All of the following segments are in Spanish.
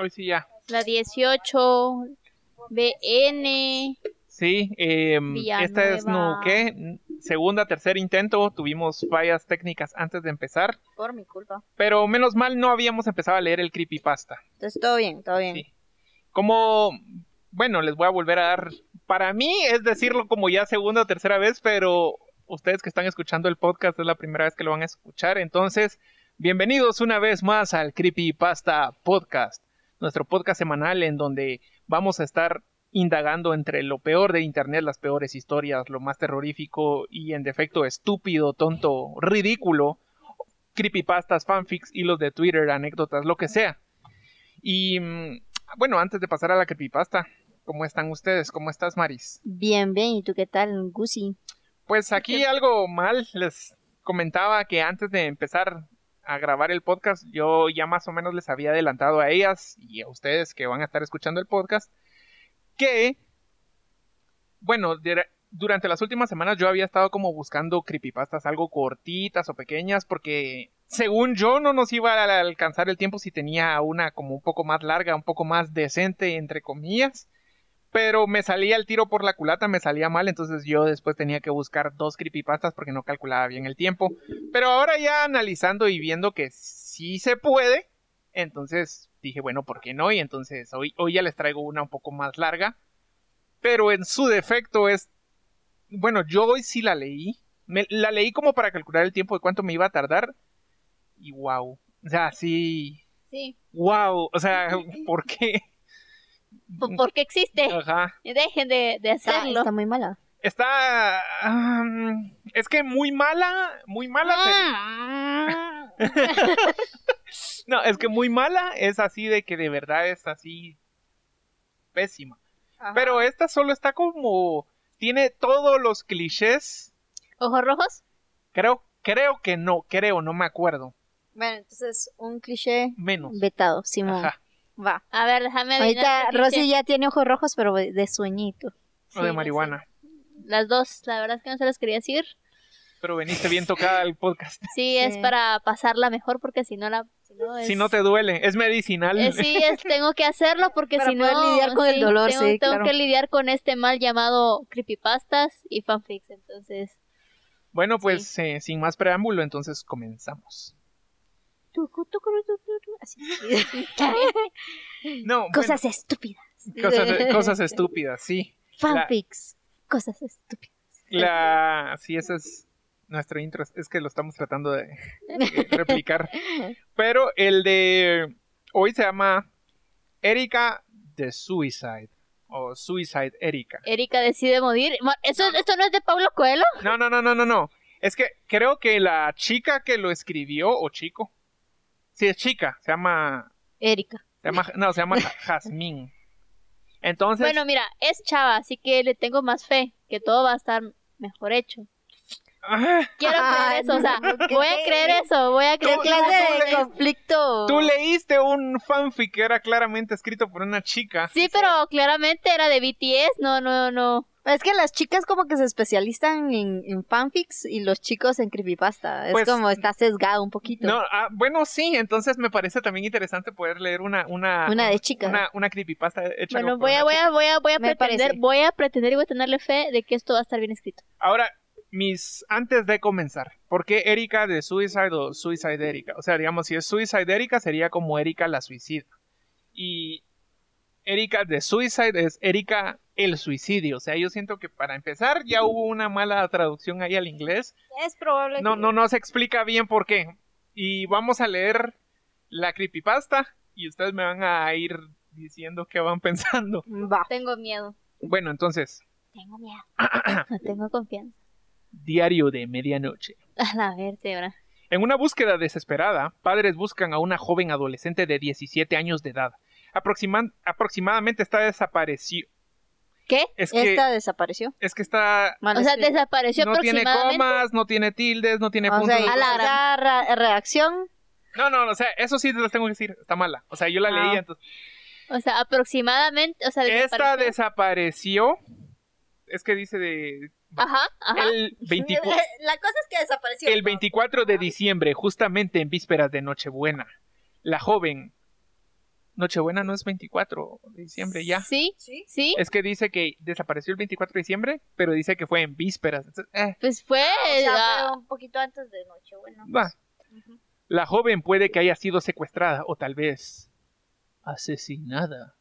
Hoy sí ya. La 18, BN. Sí, em, esta es no. ¿qué? Segunda, tercer intento. Tuvimos fallas técnicas antes de empezar. Por mi culpa. Pero menos mal no habíamos empezado a leer el creepypasta. Entonces todo bien, todo bien. Sí. Como, bueno, les voy a volver a dar. Para mí es decirlo como ya segunda o tercera vez, pero ustedes que están escuchando el podcast es la primera vez que lo van a escuchar. Entonces, bienvenidos una vez más al Creepypasta Podcast, nuestro podcast semanal en donde vamos a estar indagando entre lo peor de internet, las peores historias, lo más terrorífico y en defecto estúpido, tonto, ridículo, creepypastas, fanfics, hilos de Twitter, anécdotas, lo que sea. Y mm, bueno, antes de pasar a la creepypasta, ¿cómo están ustedes? ¿Cómo estás, Maris? Bien, bien. ¿Y tú qué tal, Gusi? Pues aquí algo mal, les comentaba que antes de empezar a grabar el podcast, yo ya más o menos les había adelantado a ellas y a ustedes que van a estar escuchando el podcast, que, bueno, durante las últimas semanas yo había estado como buscando creepypastas algo cortitas o pequeñas porque según yo no nos iba a alcanzar el tiempo si tenía una como un poco más larga, un poco más decente, entre comillas. Pero me salía el tiro por la culata, me salía mal, entonces yo después tenía que buscar dos creepypastas porque no calculaba bien el tiempo. Pero ahora ya analizando y viendo que sí se puede, entonces dije, bueno, ¿por qué no? Y entonces hoy, hoy ya les traigo una un poco más larga. Pero en su defecto es... Bueno, yo hoy sí la leí. Me- la leí como para calcular el tiempo de cuánto me iba a tardar. Y wow. O sea, sí... Sí. Wow. O sea, ¿por qué? Porque existe. Ajá. Dejen de, hacerlo. está muy mala. Está... um, es que muy mala, muy mala. se- Ah. No, es que muy mala es así de que de verdad es así pésima. Pero esta solo está como... Tiene todos los clichés. ¿Ojos rojos? Creo, creo que no, creo, no me acuerdo. Bueno, entonces un cliché Menos. vetado, Simón. Ajá. Va. A ver, déjame adivinar Ahorita Rosy ya tiene ojos rojos, pero de sueñito. O Sí, de marihuana. Las dos, la verdad es que no se las quería decir. Pero veniste bien tocada al podcast. Sí, es Sí. para pasarla mejor porque si no la... Si no, es- Si no te duele, es medicinal. Eh, sí, es, tengo que hacerlo porque Para si no... poder lidiar con el dolor, tengo, sí, Tengo claro. que lidiar con este mal llamado creepypastas y fanfics, entonces... Bueno, pues eh, sin más preámbulo, entonces comenzamos. Tucu, tucu, tucu, tucu, así. No, bueno, Cosas estúpidas. cosas, cosas estúpidas, sí. Fanfics. Cosas estúpidas. La, sí, ese es nuestro intro. Es que lo estamos tratando de, de replicar. Pero el de hoy se llama Erika the Suicide. O Suicide Erika. Erika decide morir. Mo- ¿Eso, ¿Esto no es de Pablo Coelho? No, no, no, no, no, no. Es que creo que la chica que lo escribió, o chico. Sí, es chica. Se llama. Erika. Se llama no, se llama Ja- Jazmín. Entonces. Bueno, mira, es chava, así que le tengo más fe, que todo va a estar mejor hecho. Quiero creer eso, o sea, no, ¿qué voy a creer eso, voy a ¿Qué creer que clase de conflicto? Tú leíste un fanfic que era claramente escrito por una chica. Sí, pero claramente era de BTS, no, no, no. Es que las chicas como que se especializan en, en fanfics y los chicos en creepypasta. Es Pues- como está sesgado un poquito. No, ah, bueno, sí, entonces me parece también interesante poder leer una una Una de chica. una, una creepypasta hecha Bueno, voy a, voy a, voy a, voy a Me pretender, parece. voy a pretender y voy a tenerle fe de que esto va a estar bien escrito. Ahora, mis antes de comenzar, ¿por qué Erika de Suicide o Suicide Erika? O sea, digamos, si es Suicide Erika sería como Erika la suicida. Y Erika de Suicide es Erika el suicidio. O sea, yo siento que para empezar ya hubo una mala traducción ahí al inglés. Es probable No, no, no se explica bien por qué. Y vamos a leer la creepypasta y ustedes me van a ir diciendo qué van pensando. Va. Tengo miedo. Bueno, entonces, Tengo miedo. no tengo confianza. diario de medianoche. A la vértebra. En una búsqueda desesperada, padres buscan a una joven adolescente de 17 años de edad. Aproxima- aproximadamente está desaparecido. ¿Qué? Es que, Esta desapareció. es que está... Mal O sea, escrito. desapareció No tiene comas, no tiene tildes, no tiene O puntos. sea, A la reacción. No, no, no, o sea, eso sí les tengo que decir, está mala. O sea, yo la Ah. leí, entonces... O sea, aproximadamente. O sea, Esta desapareció. desapareció. Es que dice de... Ajá, ajá. El 24... La cosa es que desapareció. El 24 de diciembre, justamente en vísperas de Nochebuena, la joven Nochebuena no es 24 de diciembre ya. Sí, Sí. sí. Es que dice que desapareció el 24 de diciembre, pero dice que fue en vísperas. Entonces, eh, Pues fue. O sea, ah, fue un poquito antes de Nochebuena. va. La joven puede que haya sido secuestrada o tal vez asesinada.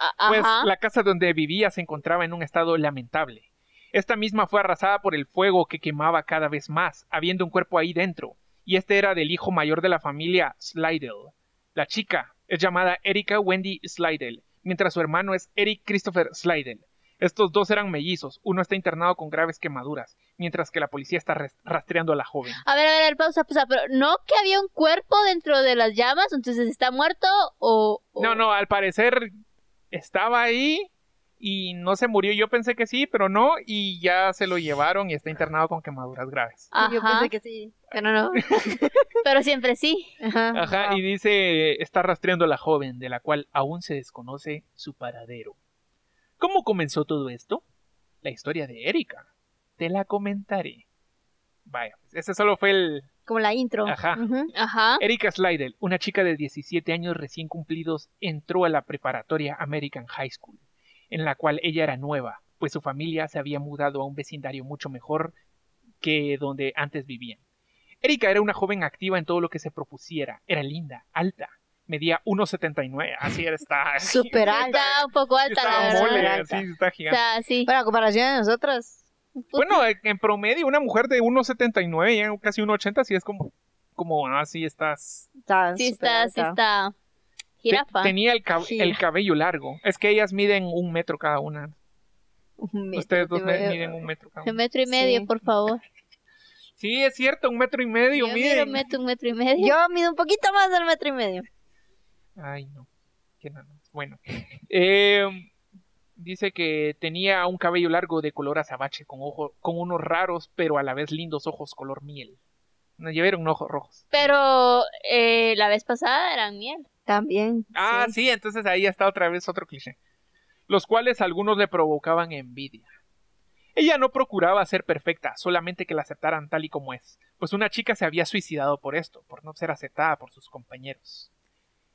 a- Pues ajá. la casa donde vivía se encontraba en un estado lamentable. Esta misma fue arrasada por el fuego que quemaba cada vez más, habiendo un cuerpo ahí dentro, y este era del hijo mayor de la familia Slidell. La chica es llamada Erika Wendy Slidell, mientras su hermano es Eric Christopher Slidell. Estos dos eran mellizos, uno está internado con graves quemaduras, mientras que la policía está rastreando a la joven. A ver, a ver, pausa, pausa. Pero no que había un cuerpo dentro de las llamas, entonces está muerto o. o- No, no, al parecer estaba ahí y no se murió. Yo pensé que sí, pero no, y ya se lo llevaron y está internado con quemaduras graves. Ajá. Yo pensé que sí, pero no. Pero siempre sí. Ajá. Ajá, y dice, está rastreando a la joven, de la cual aún se desconoce su paradero. ¿Cómo comenzó todo esto? La historia de Erika. Te la comentaré. Vaya, pues ese solo fue el... Como la intro. Ajá. Ajá. Erika Slidell, una chica de 17 años recién cumplidos, entró a la preparatoria American High School, en la cual ella era nueva, pues su familia se había mudado a un vecindario mucho mejor que donde antes vivían. Erika era una joven activa en todo lo que se propusiera, era linda, alta, medía 1,79, así era, está... Súper alta. Está un poco alta, Está la verdad. mole, alta. sí, está gigante. Está así. Pero a comparación de nosotros. Bueno, en promedio, una mujer de 1,79, ya casi 1,80, sí es como, como, así estás Está sí está, sí alta. Está. Te- Jirafa. tenía el, cab- Gira. el cabello largo. Es que ellas miden un metro cada una. Un metro, Ustedes dos miden un metro cada Un una. metro y medio, Sí. por favor. Sí, es cierto, un metro y medio Yo miden. mido un metro, un metro y medio. Yo mido un poquito más del metro y medio. Ay, no. Qué nada. Bueno. Eh, dice que tenía un cabello largo de color azabache con, ojo, con unos raros, pero a la vez lindos ojos color miel. No llevaron ojos rojos. Pero eh, la vez pasada eran miel. También. Ah, sí. entonces ahí está otra vez otro cliché. Los cuales algunos le provocaban envidia. Ella no procuraba ser perfecta, solamente que la aceptaran tal y como es, pues una chica se había suicidado por esto, por no ser aceptada por sus compañeros.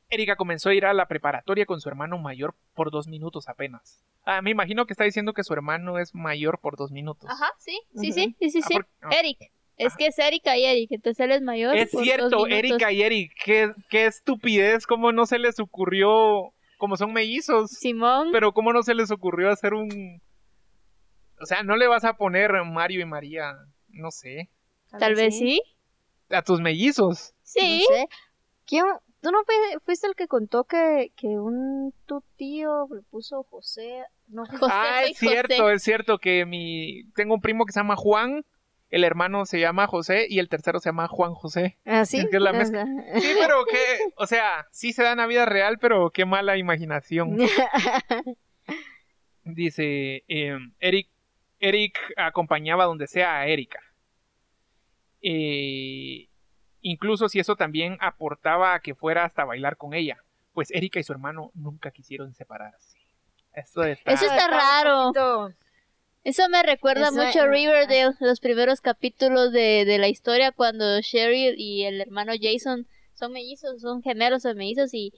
Erika comenzó a ir a la preparatoria con su hermano mayor por dos minutos apenas. Ah, me imagino que está diciendo que su hermano es mayor por dos minutos. Ajá, sí, sí, sí, sí, sí, Ah, sí. por- ah. Eric. Es que es Erika y Eric, entonces él es mayor. Es cierto. Erika y Eric, qué, qué estupidez, cómo no se les ocurrió, como son mellizos. Simón. Pero ¿cómo no se les ocurrió hacer un... O sea, no le vas a poner Mario y María, no sé, Tal vez sí. a tus mellizos. Sí. No sé. ¿Quién- ¿Tú no fui- fuiste el que contó que, que un tu tío le puso José? No, José ah, es cierto, José. es cierto que mi... Tengo un primo que se llama Juan, el hermano se llama José y el tercero se llama Juan José. ¿Ah, sí? Es que es la mezcla. Sí, pero que, o sea, sí se da en la vida real, pero qué mala imaginación. Dice, eh, Eric, Eric acompañaba donde sea a Erika. Eh, incluso si eso también aportaba a que fuera hasta bailar con ella, pues Erika y su hermano nunca quisieron separarse. Eso está... Eso está raro. Eso me recuerda Eso, mucho a Riverdale, los primeros capítulos de, de la historia cuando Sherry y el hermano Jason son mellizos, son gemelos o mellizos y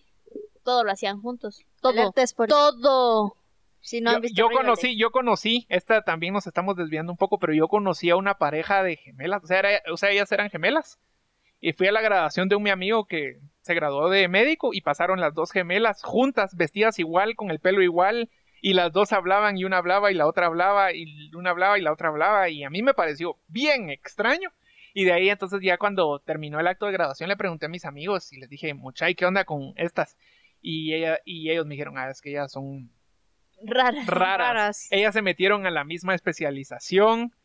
todo lo hacían juntos. Todo. Spoiler. Todo. Si no han yo, visto yo conocí, yo conocí, esta también nos estamos desviando un poco, pero yo conocí a una pareja de gemelas, o sea, era- o sea, ellas eran gemelas. Y fui a la graduación de un mi amigo que se graduó de médico y pasaron las dos gemelas juntas, vestidas igual, con el pelo igual, y las dos hablaban y una hablaba y la otra hablaba y una hablaba y la otra hablaba y a mí me pareció bien extraño. Y de ahí entonces ya cuando terminó el acto de graduación le pregunté a mis amigos y les dije, muchay, ¿qué onda con estas? Y, ella, y ellos me dijeron, ah, es que ellas son Raras. raras. Raras. Ellas se metieron a la misma especialización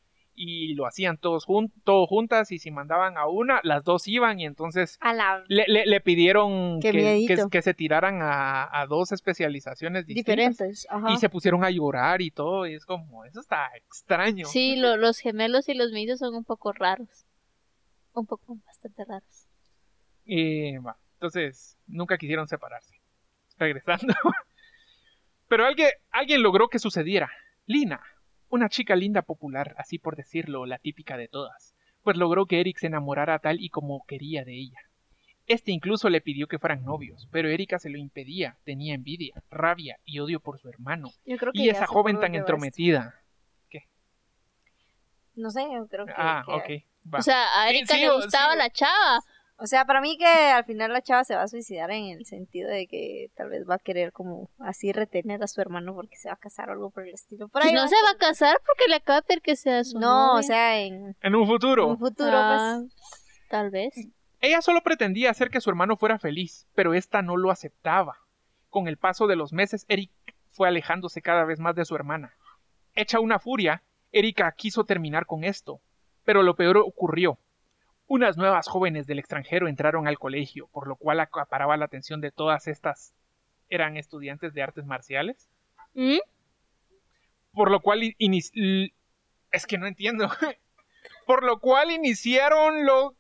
y lo hacían todos, jun todo juntas y si mandaban a una, las dos iban y entonces A la le, le- le pidieron que, que- se tiraran a, a dos especializaciones distintas. diferentes. Ajá. Y se pusieron a llorar y todo, y es como, eso está extraño. Sí, lo- los gemelos y los mellizos son un poco raros. Un poco bastante raros. Y, va, entonces, nunca quisieron separarse. Regresando. Pero alguien, alguien logró que sucediera. Lina, una chica linda popular, así por decirlo, la típica de todas, pues logró que Eric se enamorara tal y como quería de ella. Este incluso le pidió que fueran novios, pero Erika se lo impedía, tenía envidia, rabia y odio por su hermano. Yo creo que Y esa joven tan entrometida. No sé, yo creo que. Ah, que- ok. va. O sea, a Erika sí, le gustaba sí. la chava. O sea, para mí que al final la chava se va a suicidar en el sentido de que tal vez va a querer como así retener a su hermano porque se va a casar o algo por el estilo. Por ahí no va se va a casar porque le acaba de pedir que sea su No, novia. o sea, en En un futuro. un futuro, Ah, pues. Tal vez. Ella solo pretendía hacer que su hermano fuera feliz, pero ésta no lo aceptaba. Con el paso de los meses, Eric fue alejándose cada vez más de su hermana. Hecha una furia, Erika quiso terminar con esto, pero lo peor ocurrió. Unas nuevas jóvenes del extranjero entraron al colegio, por lo cual acaparaba la atención de todas estas. Eran estudiantes de artes marciales, ¿Mm? por lo cual es que no entiendo. por lo cual iniciaron lo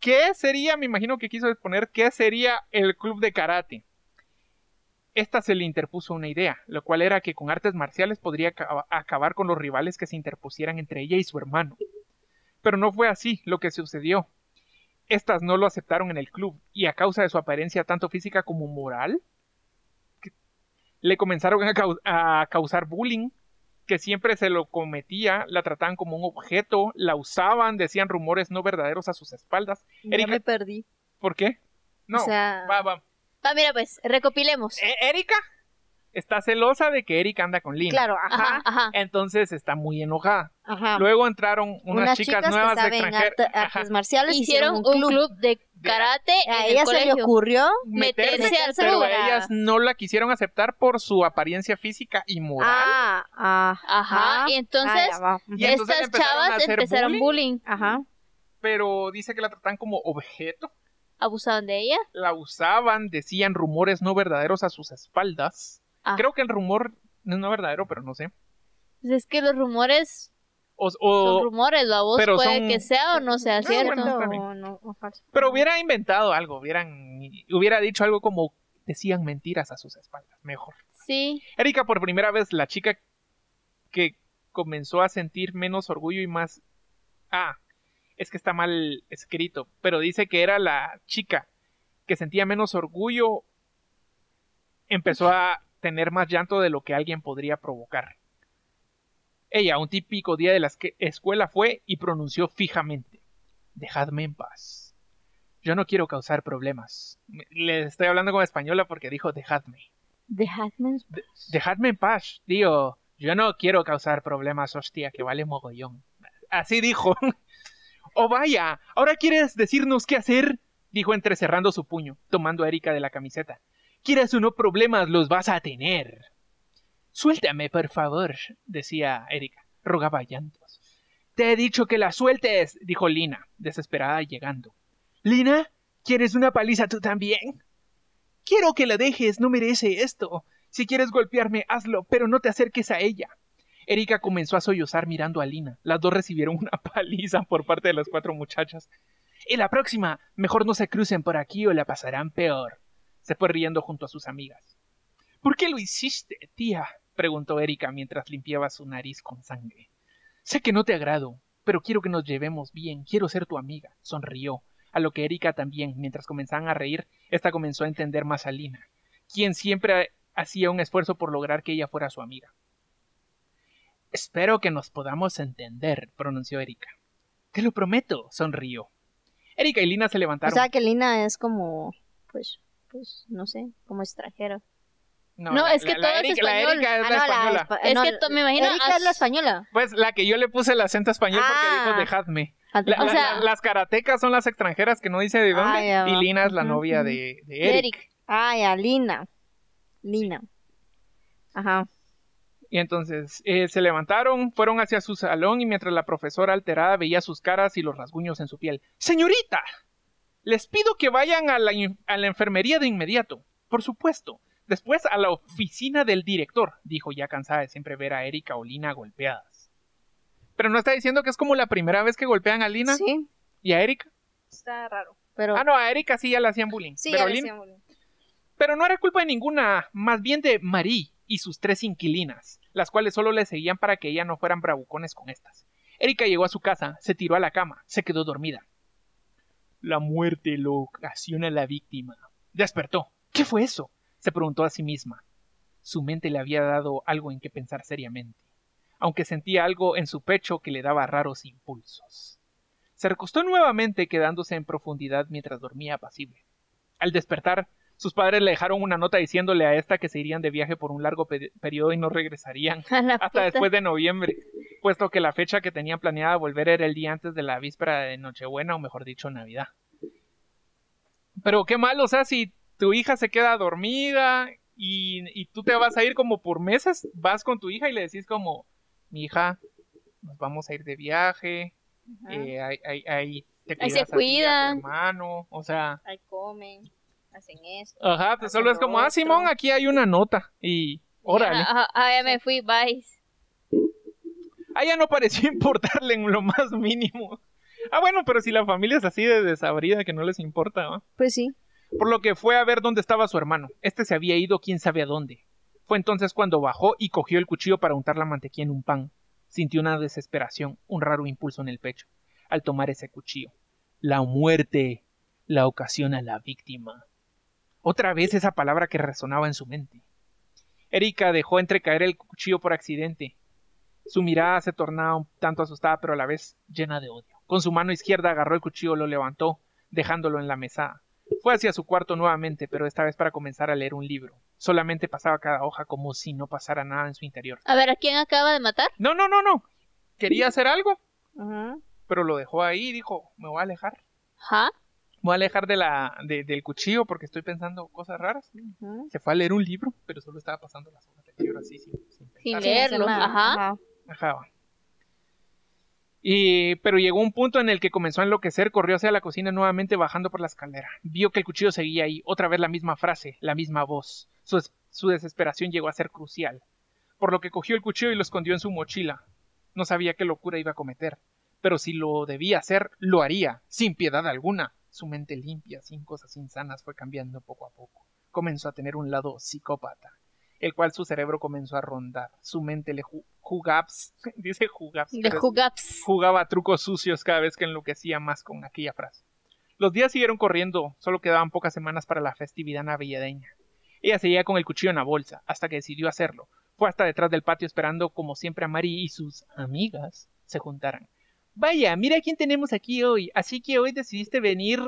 ¿Qué sería? Me imagino que quiso exponer qué sería el club de karate. Esta se le interpuso una idea, lo cual era que con artes marciales podría acaba- acabar con los rivales que se interpusieran entre ella y su hermano. Pero no fue así lo que sucedió. Estas no lo aceptaron en el club, y a causa de su apariencia tanto física como moral, le comenzaron a, cau- a causar bullying, que siempre se lo cometía, la trataban como un objeto, la usaban, decían rumores no verdaderos a sus espaldas. Ya Erika- me perdí. ¿Por qué? No, O sea- va, va. Va, mira, pues, recopilemos. E- Erika está celosa de que Erika anda con Lina. Claro, ajá. Ajá, ajá. Entonces está muy enojada. Ajá. Luego entraron unas, chicas, nuevas que de saben arte- Ajá. artes marciales Hicieron un club, de karate A en el ella se le ocurrió meterse Meterse, al pero club. ellas no la quisieron aceptar por su apariencia física y moral. Ah, ah, Ajá, y entonces Ah. Y entonces estas a chavas empezaron bullying. bullying. Ajá. Pero dice que la trataban como objeto. Abusaban de ella. La usaban, decían rumores no verdaderos a sus espaldas. Ah. Creo que el rumor no es no verdadero, pero no sé. Pues es que los rumores O, son rumores, la voz pero puede son- que sea o no sea cierto. bueno. está bien. O no, o falso. pero hubiera inventado algo, hubieran, hubiera dicho algo como decían mentiras a sus espaldas. Mejor. Sí. Erika, por primera vez, la chica que comenzó a sentir menos orgullo y más. Ah, es que está mal escrito, pero dice que era la chica que sentía menos orgullo, empezó a tener más llanto de lo que alguien podría provocar. Ella, un típico día de la escuela, fue y pronunció fijamente: Dejadme en paz. Yo no quiero causar problemas. Le estoy hablando como española porque dijo dejadme. Dejadme. Dejadme en paz, tío. Yo no quiero causar problemas, hostia, que vale mogollón. Así dijo. oh, vaya, ¿ahora quieres decirnos qué hacer? Dijo entrecerrando su puño, tomando a Erika de la camiseta. Quieras o no problemas, los vas a tener. Suéltame, por favor, decía Erika. Rogaba llantos. Te he dicho que la sueltes, dijo Lina, desesperada llegando. Lina, ¿quieres una paliza tú también? Quiero que la dejes, no merece esto. Si quieres golpearme, hazlo, pero no te acerques a ella. Erika comenzó a sollozar mirando a Lina. Las dos recibieron una paliza por parte de las cuatro muchachas. Y la próxima, mejor no se crucen por aquí o la pasarán peor. Se fue riendo junto a sus amigas. ¿Por qué lo hiciste, tía? preguntó Erika mientras limpiaba su nariz con sangre. Sé que no te agrado, pero quiero que nos llevemos bien, quiero ser tu amiga, sonrió, a lo que Erika también, mientras comenzaban a reír, esta comenzó a entender más a Lina, quien siempre hacía un esfuerzo por lograr que ella fuera su amiga. Espero que nos podamos entender, pronunció Erika. Te lo prometo, sonrió. Erika y Lina se O levantaron. sea que Lina es como, pues, pues, no sé, como extranjera. No, la- es que la- todo la es Erika, la español. Erika es Ah, la la española. espa- Es no, que me imagino Erika as- es la española. Pues la que yo le puse el acento español porque Ah. dijo dejadme. Ah, La- O la- sea- la- las karatecas son las extranjeras que no dice de dónde. Ah, y va. Lina es la novia de De Eric. Eric. Ah, ya, Lina. Lina. Ajá. Y entonces eh, se levantaron, fueron hacia su salón y mientras la profesora alterada veía sus caras y los rasguños en su piel. Señorita, les pido que vayan a la, a la enfermería de inmediato. Por supuesto. Después a la oficina del director, dijo ya cansada de siempre ver a Erika o Lina golpeadas. Pero no está diciendo que es como la primera vez que golpean a Lina Sí, y a Erika. está raro. Pero Ah, no, a Erika sí ya le hacían bullying. sí, pero ya Lin- decían, bueno. pero no era culpa de ninguna, más bien de Marie y sus tres inquilinas, las cuales solo le seguían para que ella no fueran bravucones con estas. Erika llegó a su casa, se tiró a la cama, se quedó dormida. La muerte lo ocasiona la víctima. Despertó. ¿Qué fue eso? se preguntó a sí misma. Su mente le había dado algo en que pensar seriamente, aunque sentía algo en su pecho que le daba raros impulsos. Se recostó nuevamente quedándose en profundidad mientras dormía apacible. Al despertar, sus padres le dejaron una nota diciéndole a esta que se irían de viaje por un largo pe- periodo y no regresarían hasta puta. después de noviembre, puesto que la fecha que tenían planeada volver era el día antes de la víspera de Nochebuena, o mejor dicho, Navidad. Pero qué mal, o sea, si tu hija se queda dormida y, y tú te vas a ir como por meses, vas con tu hija y le decís como, mi hija, nos vamos a ir de viaje, eh, ahí, ahí- ahí te Ahí se cuidas a ti a tu hermano, o sea, Ahí comen, hacen esto. ajá, pues Hacen solo es como, ah. Simón, aquí hay una nota y órale. Ah, ah, ya me fui, bye. A ella no pareció importarle en lo más mínimo. Ah, bueno, pero si la familia es así de desabrida que no les importa, ¿no? Pues sí. Por lo que fue a ver dónde estaba su hermano. Este se había ido quién sabe a dónde. Fue entonces cuando bajó y cogió el cuchillo para untar la mantequilla en un pan. Sintió una desesperación, un raro impulso en el pecho, al tomar ese cuchillo. La muerte la ocasiona la víctima. Otra vez esa palabra que resonaba en su mente. Erika dejó entrecaer el cuchillo por accidente. Su mirada se tornaba un tanto asustada, pero a la vez llena de odio. Con su mano izquierda agarró el cuchillo, lo levantó, dejándolo en la mesa. Fue hacia su cuarto nuevamente, pero esta vez para comenzar a leer un libro. Solamente pasaba cada hoja como si no pasara nada en su interior. A ver, ¿a quién acaba de matar? No, no, no, no. Quería hacer algo, pero lo dejó ahí y dijo, me voy a alejar. Ajá. Voy a alejar de la, de- del cuchillo porque estoy pensando cosas raras. Se fue a leer un libro, pero solo estaba pasando las hojas del libro así, sin, sin pensar. Sin leerlo, nada. ajá. Ajá. Y, pero llegó un punto en el que comenzó a enloquecer, corrió hacia la cocina nuevamente bajando por la escalera. Vio que el cuchillo seguía ahí, otra vez la misma frase, la misma voz. Su desesperación llegó a ser crucial, por lo que cogió el cuchillo y lo escondió en su mochila. No sabía qué locura iba a cometer, pero si lo debía hacer, lo haría, sin piedad alguna. Su mente limpia, sin cosas insanas, fue cambiando poco a poco. Comenzó a tener un lado psicópata, el cual su cerebro comenzó a rondar. Su mente le ju- jugaps, dice jugaps, es- Jugaps. jugaba trucos sucios cada vez que enloquecía más con aquella frase. Los días siguieron corriendo, solo quedaban pocas semanas para la festividad navideña. Ella seguía con el cuchillo en la bolsa, hasta que decidió hacerlo. Fue hasta detrás del patio esperando como siempre a Mari y sus amigas se juntaran. Vaya, mira quién tenemos aquí hoy. Así que hoy decidiste venir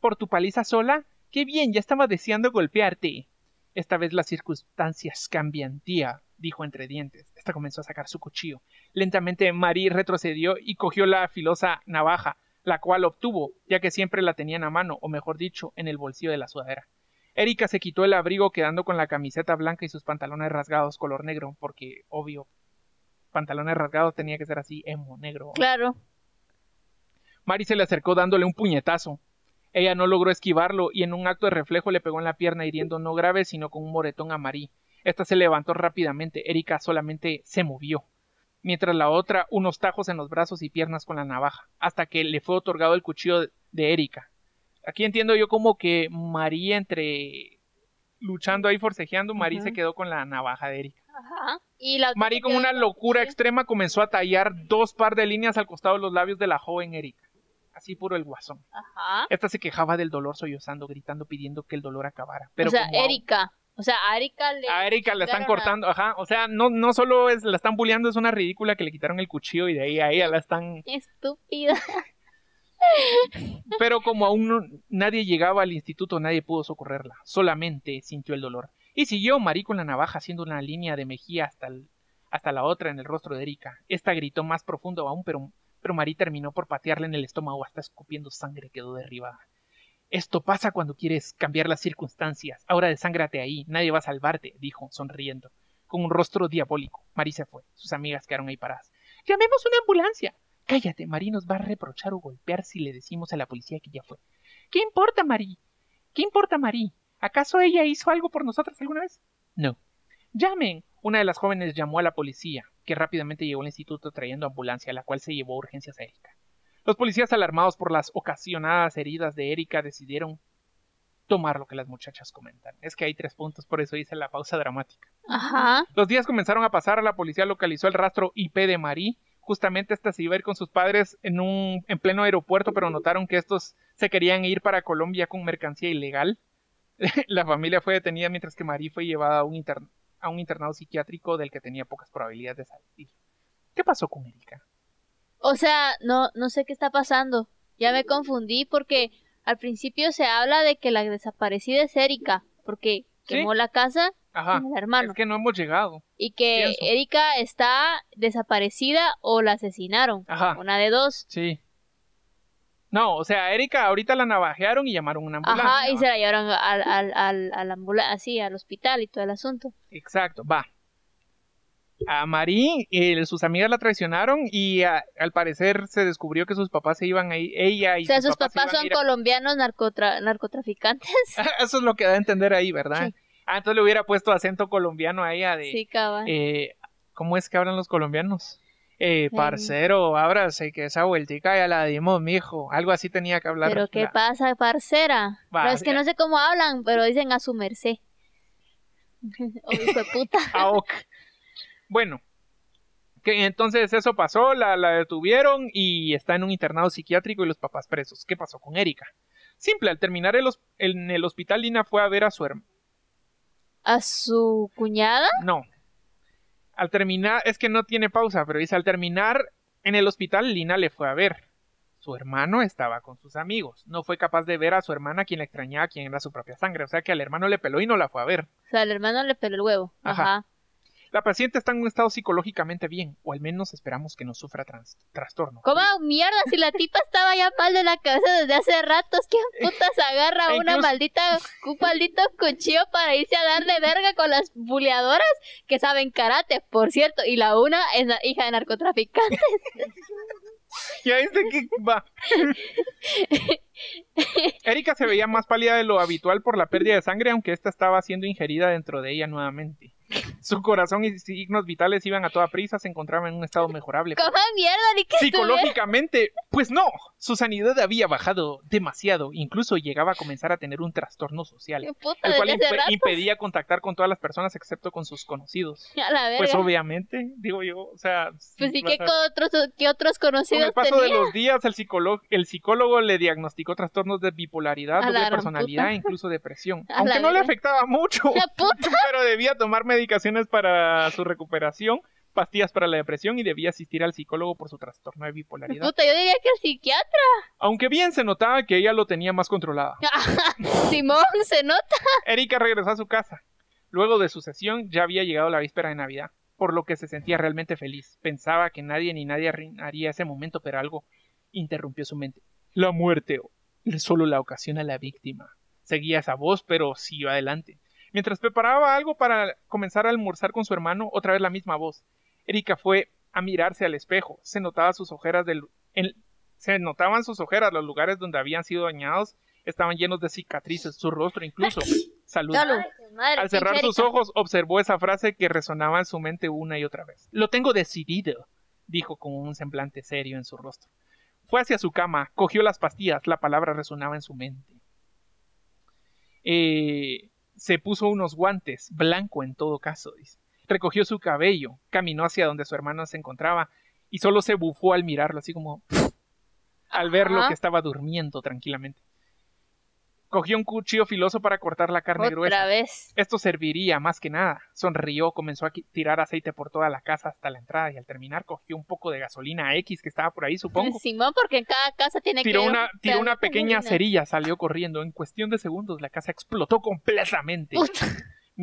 por tu paliza sola. Qué bien, ya estaba deseando golpearte. Esta vez las circunstancias cambian, tía, dijo entre dientes. Esta comenzó a sacar su cuchillo. Lentamente Marie retrocedió y cogió la filosa navaja, la cual obtuvo, ya que siempre la tenían a mano, o mejor dicho, en el bolsillo de la sudadera. Erika se quitó el abrigo quedando con la camiseta blanca y sus pantalones rasgados color negro, porque, obvio, pantalones rasgados tenía que ser así, emo, negro. Claro. Mari se le acercó dándole un puñetazo. Ella no logró esquivarlo y en un acto de reflejo le pegó en la pierna hiriendo no grave sino con un moretón a Mari. Esta se levantó rápidamente, Erika solamente se movió, mientras la otra unos tajos en los brazos y piernas con la navaja, hasta que le fue otorgado el cuchillo de Erika. Aquí entiendo yo como que María entre luchando ahí forcejeando, Mari Ujú. se quedó con la navaja de Erika. Ajá. Y la con una locura extrema comenzó a tallar dos par de líneas al costado de los labios de la joven Erika. Así puro el guasón. Ajá. Esta se quejaba del dolor sollozando, gritando, pidiendo que el dolor acabara. Pero o sea, como Erika. O sea, a Erika le. a Erika la están cortando, ajá, o sea, no, no solo es, la están bulleando, es una ridícula que le quitaron el cuchillo y de ahí a ella la están... Estúpida. Pero como aún no- nadie llegaba al instituto, nadie pudo socorrerla, solamente sintió el dolor. Y siguió Marí con la navaja haciendo una línea de mejilla hasta, el- hasta la otra en el rostro de Erika. Esta gritó más profundo aún, pero, pero Marí terminó por patearle en el estómago hasta escupiendo sangre quedó derribada. Esto pasa cuando quieres cambiar las circunstancias. Ahora desángrate ahí, nadie va a salvarte, dijo, sonriendo. Con un rostro diabólico, Marí se fue. Sus amigas quedaron ahí paradas. Llamemos una ambulancia. Cállate, Marí nos va a reprochar o golpear si le decimos a la policía que ya fue. ¿Qué importa, Marí? ¿Qué importa, Marí? ¿Acaso ella hizo algo por nosotras alguna vez? No. Llamen. Una de las jóvenes llamó a la policía, que rápidamente llegó al instituto trayendo ambulancia, la cual se llevó a urgencias a Erika. Los policías, alarmados por las ocasionadas heridas de Erika, decidieron tomar lo que las muchachas comentan. Es que hay tres puntos, por eso hice la pausa dramática. Ajá. Los días comenzaron a pasar, la policía localizó el rastro IP de Marie. Justamente esta se iba a ir con sus padres en un en pleno aeropuerto, pero notaron que estos se querían ir para Colombia con mercancía ilegal. la familia fue detenida mientras que Marie fue llevada a un, inter- a un internado psiquiátrico del que tenía pocas probabilidades de salir. ¿Qué pasó con Erika? O sea, no, no sé qué está pasando. Ya me confundí porque al principio se habla de que la desaparecida es Erika, porque Sí. quemó la casa Ajá. con el hermano. Es que no hemos llegado. Y que pienso. Erika está desaparecida o la asesinaron. Ajá. Una de dos. Sí. No, o sea, Erika ahorita la navajearon y llamaron a una ambulancia. Ajá, y ¿va? se la llevaron al, al, al, al ambula- así, al hospital y todo el asunto. Exacto, va. A Marie, eh, sus amigas la traicionaron y a- al parecer se descubrió que sus papás se iban a ir, ella y o sea, sus papás son a- colombianos narcotra- narcotraficantes. Eso es lo que da a entender ahí, ¿verdad? Sí. Ah, entonces le hubiera puesto acento colombiano a ella de... sí, cabal. eh, ¿Cómo es que hablan los colombianos? Eh, parcero, ábrase, que esa vueltica ya la dimos, mijo. Algo así tenía que hablar. Pero ¿qué la- pasa, parcera? Pero es que ya. no sé cómo hablan, pero dicen a su merced. o hijo de puta. Ah. Bueno, que entonces eso pasó, la, la detuvieron y está en un internado psiquiátrico y los papás presos. ¿Qué pasó con Erika? Simple, al terminar el en el hospital, Lina fue a ver a su hermano. ¿A su cuñada? No. Al terminar, es que no tiene pausa, pero dice, al terminar en el hospital, Lina le fue a ver. Su hermano estaba con sus amigos. No fue capaz de ver a su hermana, quien la extrañaba, quien era su propia sangre. O sea que al hermano le peló y no la fue a ver. O sea, el hermano le peló el huevo. Ajá. Ajá. La paciente está en un estado psicológicamente bien, o al menos esperamos que no sufra trans- trastorno. ¿Cómo mierda? Si la tipa estaba ya mal de la cabeza desde hace ratos, ¿quién putas agarra E una incluso- maldita, un maldito cuchillo para irse a darle verga con las buleadoras que saben karate, por cierto? Y la una es la hija de narcotraficante. Ya viste que va. Erika se veía más pálida de lo habitual por la pérdida de sangre, aunque esta estaba siendo ingerida dentro de ella nuevamente. Su corazón y signos vitales iban a toda prisa, se encontraba en un estado mejorable. ¿Cómo mierda? Ni que Psicológicamente, pues no, su sanidad había bajado demasiado, incluso llegaba a comenzar a tener un trastorno social, puta, el cual rato. impedía contactar con todas las personas excepto con sus conocidos. A la verga. Pues obviamente, digo yo, o sea... Pues sí, ¿qué, otros, qué otros Con conocidos el paso de los días, el psicólogo, el psicólogo le diagnosticó trastornos de bipolaridad, gran personalidad e incluso depresión. A Aunque no le afectaba mucho, pero debía tomar medicaciones para su recuperación, pastillas para la depresión y debía asistir al psicólogo por su trastorno de bipolaridad. Puta, yo diría que el psiquiatra. Aunque bien se notaba que ella lo tenía más controlada. Simón, se nota. Erika regresó a su casa. Luego de su sesión ya había llegado la víspera de Navidad, por lo que se sentía realmente feliz. Pensaba que nadie ni nadie arruinaría ese momento, pero algo interrumpió su mente. La muerte solo la ocasiona la víctima. Seguía esa voz, pero siguió adelante. Mientras preparaba algo para comenzar a almorzar con su hermano, otra vez la misma voz. Erika fue a mirarse al espejo. Se notaba sus ojeras del, en- se notaban sus ojeras, los lugares donde habían sido dañados estaban llenos de cicatrices, su rostro incluso. Salud. Salud. Madre, Al cerrar sus ojos, observó esa frase que resonaba en su mente una y otra vez. Lo tengo decidido, dijo con un semblante serio en su rostro. Fue hacia su cama, cogió las pastillas, la palabra resonaba en su mente. Eh, se puso unos guantes, blanco en todo caso, dice. Recogió su cabello, caminó hacia donde su hermano se encontraba y solo se bufó al mirarlo, así como al verlo Ajá. que estaba durmiendo tranquilamente. Cogió un cuchillo filoso para cortar la carne Otra gruesa. vez. Esto serviría más que nada. Sonrió, comenzó a tirar aceite por toda la casa hasta la entrada y al terminar cogió un poco de gasolina X que estaba por ahí, supongo. Simón, porque en cada casa tiene Tiró que una, tiró una pequeña cerilla, salió corriendo. En cuestión de segundos la casa explotó completamente. Puta.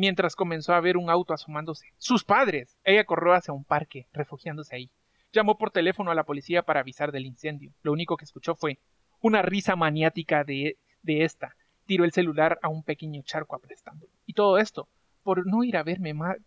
Mientras comenzó a ver un auto asomándose. ¡Sus padres! Ella corrió hacia un parque, refugiándose ahí. Llamó por teléfono a la policía para avisar del incendio. Lo único que escuchó fue una risa maniática de, de esta. Tiró el celular a un pequeño charco aplastándolo. Y todo esto por no ir a verme más,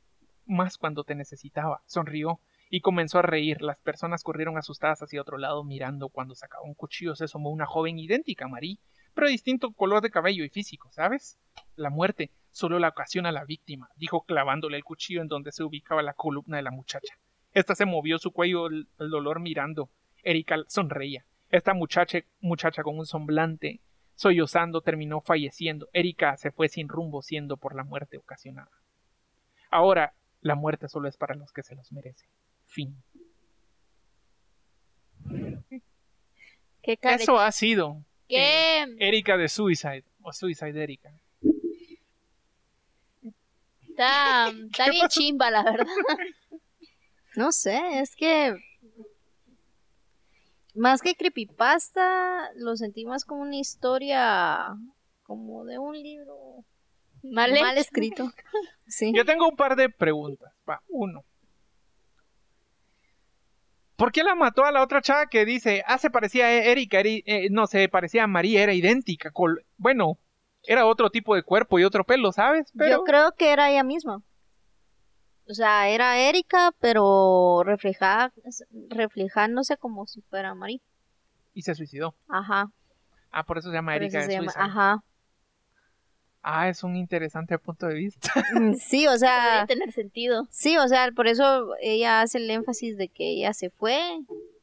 más cuando te necesitaba. Sonrió y comenzó a reír. Las personas corrieron asustadas hacia otro lado mirando cuando sacaba un cuchillo. Se asomó una joven idéntica a Marie, pero de distinto color de cabello y físico, ¿sabes? La muerte solo la ocasiona la víctima, dijo clavándole el cuchillo en donde se ubicaba la columna de la muchacha. Esta se movió su cuello el, dolor mirando. Erika sonreía. Esta muchacha, muchacha con un semblante sollozando terminó falleciendo. Erika se fue sin rumbo siendo por la muerte ocasionada. Ahora, la muerte solo es para los que se los merecen. Fin. Qué Eso ha sido ¿Qué? Erika de Suicide. O Suicide Erika. Está, está bien chimba, la verdad. No sé, es que más que creepypasta, lo sentí más como una historia como de un libro Mal, mal, escrito. Sí. Yo tengo un par de preguntas. Va, uno. ¿Por qué la mató a la otra chava que dice, ah, se parecía a Erika, Eri- eh, no, se parecía a María, era idéntica? col- bueno, era otro tipo de cuerpo y otro pelo, ¿sabes? Pero Yo creo que era ella misma. O sea, era Erika, pero reflejada, reflejándose como si fuera Marí. Y se suicidó. Ajá. Ah, por eso se llama por Erika eso de se llama- Suicide. Ajá. Ah, es un interesante punto de vista. Mm, Sí, o Podría sea, tener sentido. sí, o sea, por eso ella hace el énfasis de que ella se fue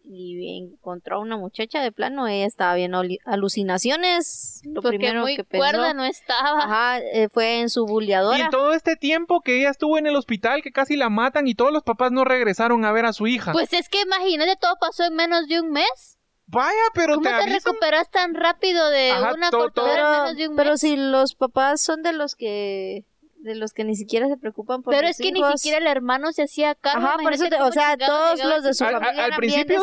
y encontró a una muchacha de plano, ella estaba viendo alucinaciones, lo Porque primero muy que pensó. cuerda no estaba. Ajá, eh, fue en su y bulleadora. en todo este tiempo que ella estuvo en el hospital, que casi la matan y todos los papás no regresaron a ver a su hija. Pues es que imagínate, todo pasó en menos de un mes. Vaya, pero ¿Cómo te te, recuperas tan rápido de Ajá, una todo- cortadura en pero, menos de un pero mes? si los papás son de los que de los que ni siquiera se preocupan por Pero es que ni siquiera el hermano se hacía cargo. Ajá, por eso, te- o sea, todos los de su Al- familia al eran principio,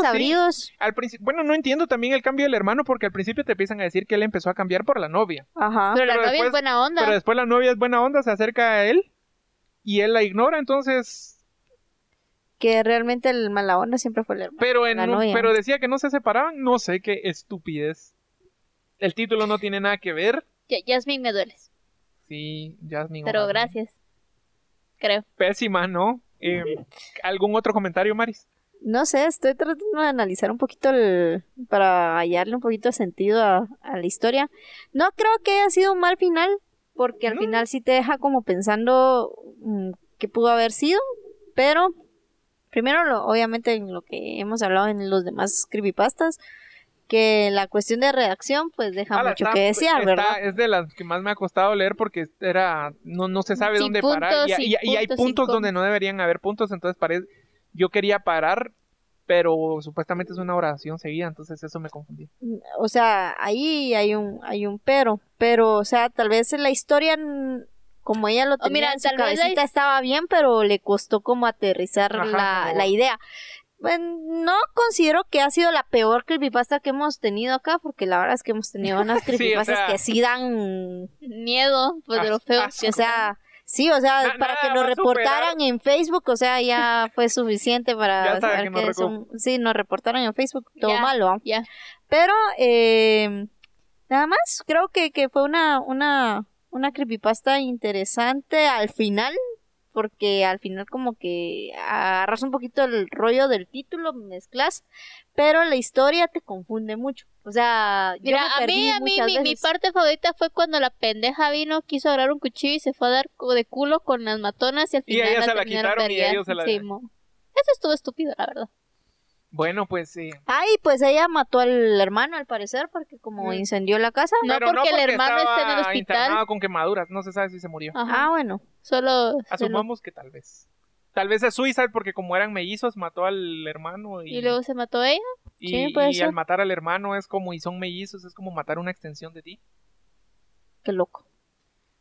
sí. Al principio, bueno, no entiendo también el cambio del hermano porque al principio te empiezan a decir que él empezó a cambiar por la novia. Ajá. Pero la Pero novia después- es buena onda. Pero después la novia es buena onda, se acerca a él y él la ignora, entonces... Que realmente el mala onda siempre fue el hermano. Pero, en La un- novia. pero decía que no se separaban, no sé qué estupidez. El título no tiene nada que ver. Ya- Yasmin me dueles. Sí, Jasmine. Pero gracias. Creo. Pésima, ¿no? Eh, ¿Algún otro comentario, Maris? No sé, estoy tratando de analizar un poquito el, para hallarle un poquito de sentido a, a la historia. No creo que haya sido un mal final, porque al No. final sí te deja como pensando mm, qué pudo haber sido, pero primero, lo- obviamente, en lo que hemos hablado en los demás creepypastas, que la cuestión de redacción pues deja Ala, mucho está- que desear, está- ¿verdad? Es de las que más me ha costado leer porque era no, no se sabe Sin dónde parar y, y- y hay puntos, donde no deberían haber puntos, entonces parece yo quería parar, pero supuestamente es una oración seguida, entonces eso me confundí. o sea, ahí hay un, hay un pero, pero, o sea, tal vez en la historia, como ella lo tenía mira, en su tal vez la cabecita estaba bien, pero le costó como aterrizar Ajá, la, la idea. Bueno, no considero que ha sido la peor creepypasta que hemos tenido acá, porque la verdad es que hemos tenido unas Sí, o creepypastas sea- que sí dan, Miedo, pues de lo feo. o sea, sí, o sea, Na- para que nos reportaran en Facebook, o sea, ya fue suficiente para saber que que son, sí, nos reportaron en Facebook, todo Ya. malo. ¿ah? Ya. Pero, eh, nada más, creo que, que fue una, una, una creepypasta interesante al final, porque al final como que agarras un poquito el rollo del título, mezclas, pero la historia te confunde mucho. O sea, yo Mira, me a perdí mí, a mí, mi, mi parte favorita fue cuando la pendeja vino, quiso agarrar un cuchillo y se fue a dar de culo con las matonas y al Y final se la quitaron y ellos se la- Sí. Eso estuvo estúpido, la verdad. Bueno, pues sí. Ay, pues ella mató al hermano al parecer, porque como Mm. incendió la casa. No, porque el hermano está en el hospital. internado con quemaduras, no se sabe si se murió. Ajá. Ah, bueno. Solo. Asumamos que tal vez. Tal vez es Suicide porque como eran mellizos mató al hermano y, Y luego se mató ella. y- Sí, puede y ser. al matar al hermano es como y son mellizos, es como matar una extensión de ti. Qué loco.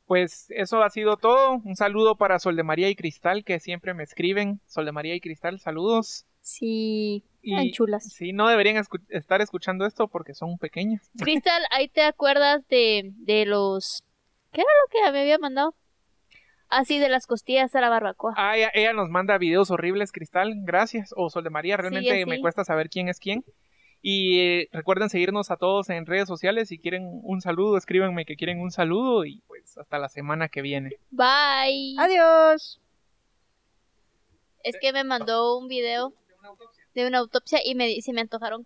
Pues eso ha sido todo. Un saludo para Sol de María y Cristal que siempre me escriben. Sol de María y Cristal, saludos. Sí, tan chulas. sí, no deberían escu- estar escuchando esto porque son pequeñas. Crystal, ahí te acuerdas de, de los. ¿Qué era lo que me había mandado? Así de las costillas a la barbacoa. Ah, ella, ella nos manda videos horribles, Cristal. Gracias. O Sol de María, realmente me cuesta saber quién es quién. Y eh, recuerden seguirnos a todos en redes sociales. Si quieren un saludo, escríbanme que quieren un saludo. Y pues hasta la semana que viene. Bye. Adiós. Es que me mandó un video de una autopsia. Y me, se me antojaron